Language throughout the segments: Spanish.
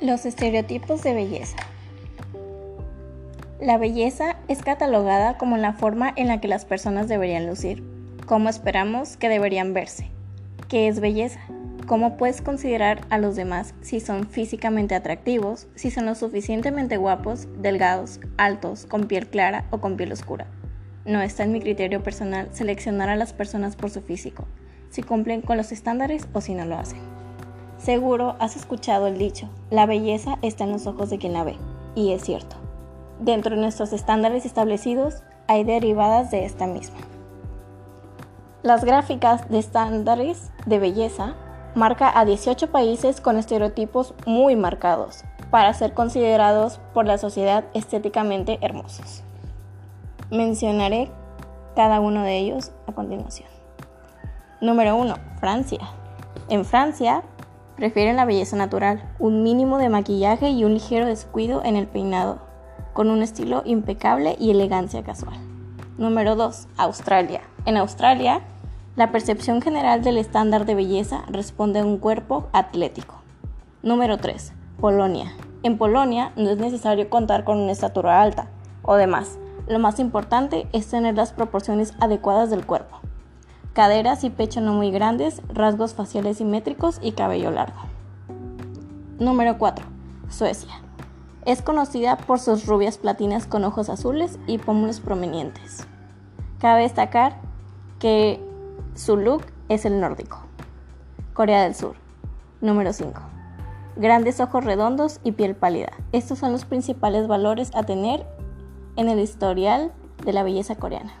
Los estereotipos de belleza. La belleza es catalogada como la forma en la que las personas deberían lucir, cómo esperamos que deberían verse. ¿Qué es belleza? ¿Cómo puedes considerar a los demás si son físicamente atractivos, si son lo suficientemente guapos, delgados, altos, con piel clara o con piel oscura? No está en mi criterio personal seleccionar a las personas por su físico, si cumplen con los estándares o si no lo hacen. Seguro has escuchado el dicho, la belleza está en los ojos de quien la ve, y es cierto. Dentro de nuestros estándares establecidos hay derivadas de esta misma. Las gráficas de estándares de belleza marca a 18 países con estereotipos muy marcados para ser considerados por la sociedad estéticamente hermosos. Mencionaré cada uno de ellos a continuación. Número 1. Francia. En Francia, Prefieren la belleza natural, un mínimo de maquillaje y un ligero descuido en el peinado, con un estilo impecable y elegancia casual. Número 2. Australia. En Australia, la percepción general del estándar de belleza responde a un cuerpo atlético. Número 3. Polonia. En Polonia no es necesario contar con una estatura alta o demás. Lo más importante es tener las proporciones adecuadas del cuerpo caderas y pecho no muy grandes, rasgos faciales simétricos y cabello largo. Número 4. Suecia. Es conocida por sus rubias platinas con ojos azules y pómulos prominentes. Cabe destacar que su look es el nórdico. Corea del Sur. Número 5. Grandes ojos redondos y piel pálida. Estos son los principales valores a tener en el historial de la belleza coreana.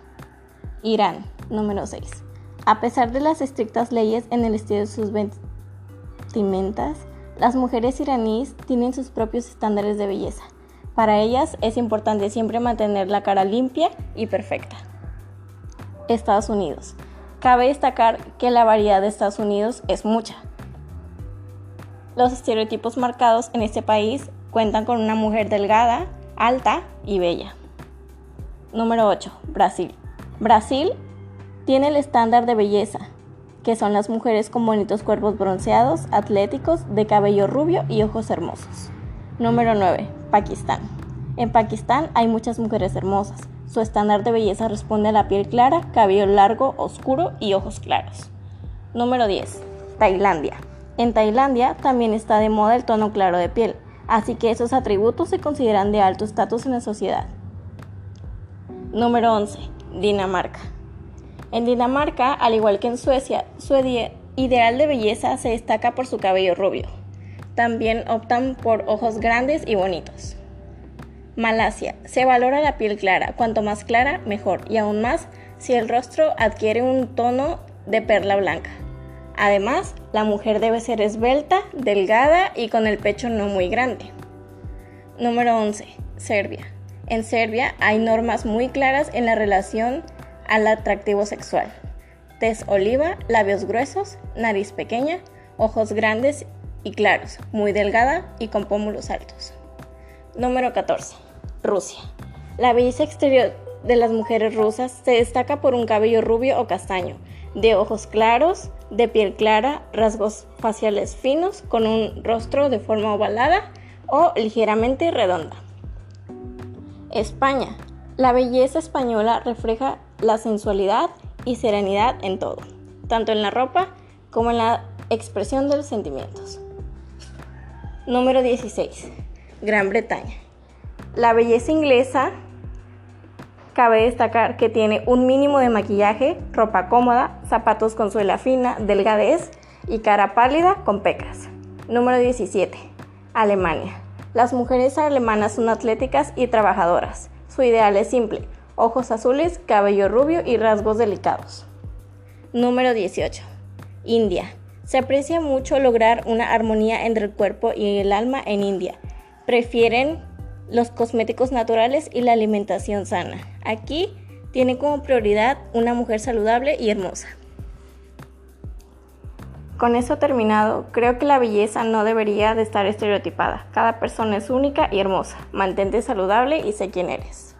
Irán. Número 6 a pesar de las estrictas leyes en el estilo de sus vestimentas, las mujeres iraníes tienen sus propios estándares de belleza. Para ellas es importante siempre mantener la cara limpia y perfecta. Estados Unidos. Cabe destacar que la variedad de Estados Unidos es mucha. Los estereotipos marcados en este país cuentan con una mujer delgada, alta y bella. Número 8. Brasil. Brasil tiene el estándar de belleza, que son las mujeres con bonitos cuerpos bronceados, atléticos, de cabello rubio y ojos hermosos. Número 9. Pakistán. En Pakistán hay muchas mujeres hermosas. Su estándar de belleza responde a la piel clara, cabello largo, oscuro y ojos claros. Número 10. Tailandia. En Tailandia también está de moda el tono claro de piel, así que esos atributos se consideran de alto estatus en la sociedad. Número 11. Dinamarca. En Dinamarca, al igual que en Suecia, su ideal de belleza se destaca por su cabello rubio. También optan por ojos grandes y bonitos. Malasia. Se valora la piel clara, cuanto más clara, mejor, y aún más si el rostro adquiere un tono de perla blanca. Además, la mujer debe ser esbelta, delgada y con el pecho no muy grande. Número 11. Serbia. En Serbia hay normas muy claras en la relación al atractivo sexual. Tez oliva, labios gruesos, nariz pequeña, ojos grandes y claros, muy delgada y con pómulos altos. Número 14. Rusia. La belleza exterior de las mujeres rusas se destaca por un cabello rubio o castaño, de ojos claros, de piel clara, rasgos faciales finos, con un rostro de forma ovalada o ligeramente redonda. España. La belleza española refleja la sensualidad y serenidad en todo, tanto en la ropa como en la expresión de los sentimientos. Número 16. Gran Bretaña. La belleza inglesa cabe destacar que tiene un mínimo de maquillaje, ropa cómoda, zapatos con suela fina, delgadez y cara pálida con pecas. Número 17. Alemania. Las mujeres alemanas son atléticas y trabajadoras. Su ideal es simple, ojos azules, cabello rubio y rasgos delicados. Número 18. India. Se aprecia mucho lograr una armonía entre el cuerpo y el alma en India. Prefieren los cosméticos naturales y la alimentación sana. Aquí tiene como prioridad una mujer saludable y hermosa. Con eso terminado, creo que la belleza no debería de estar estereotipada. Cada persona es única y hermosa. Mantente saludable y sé quién eres.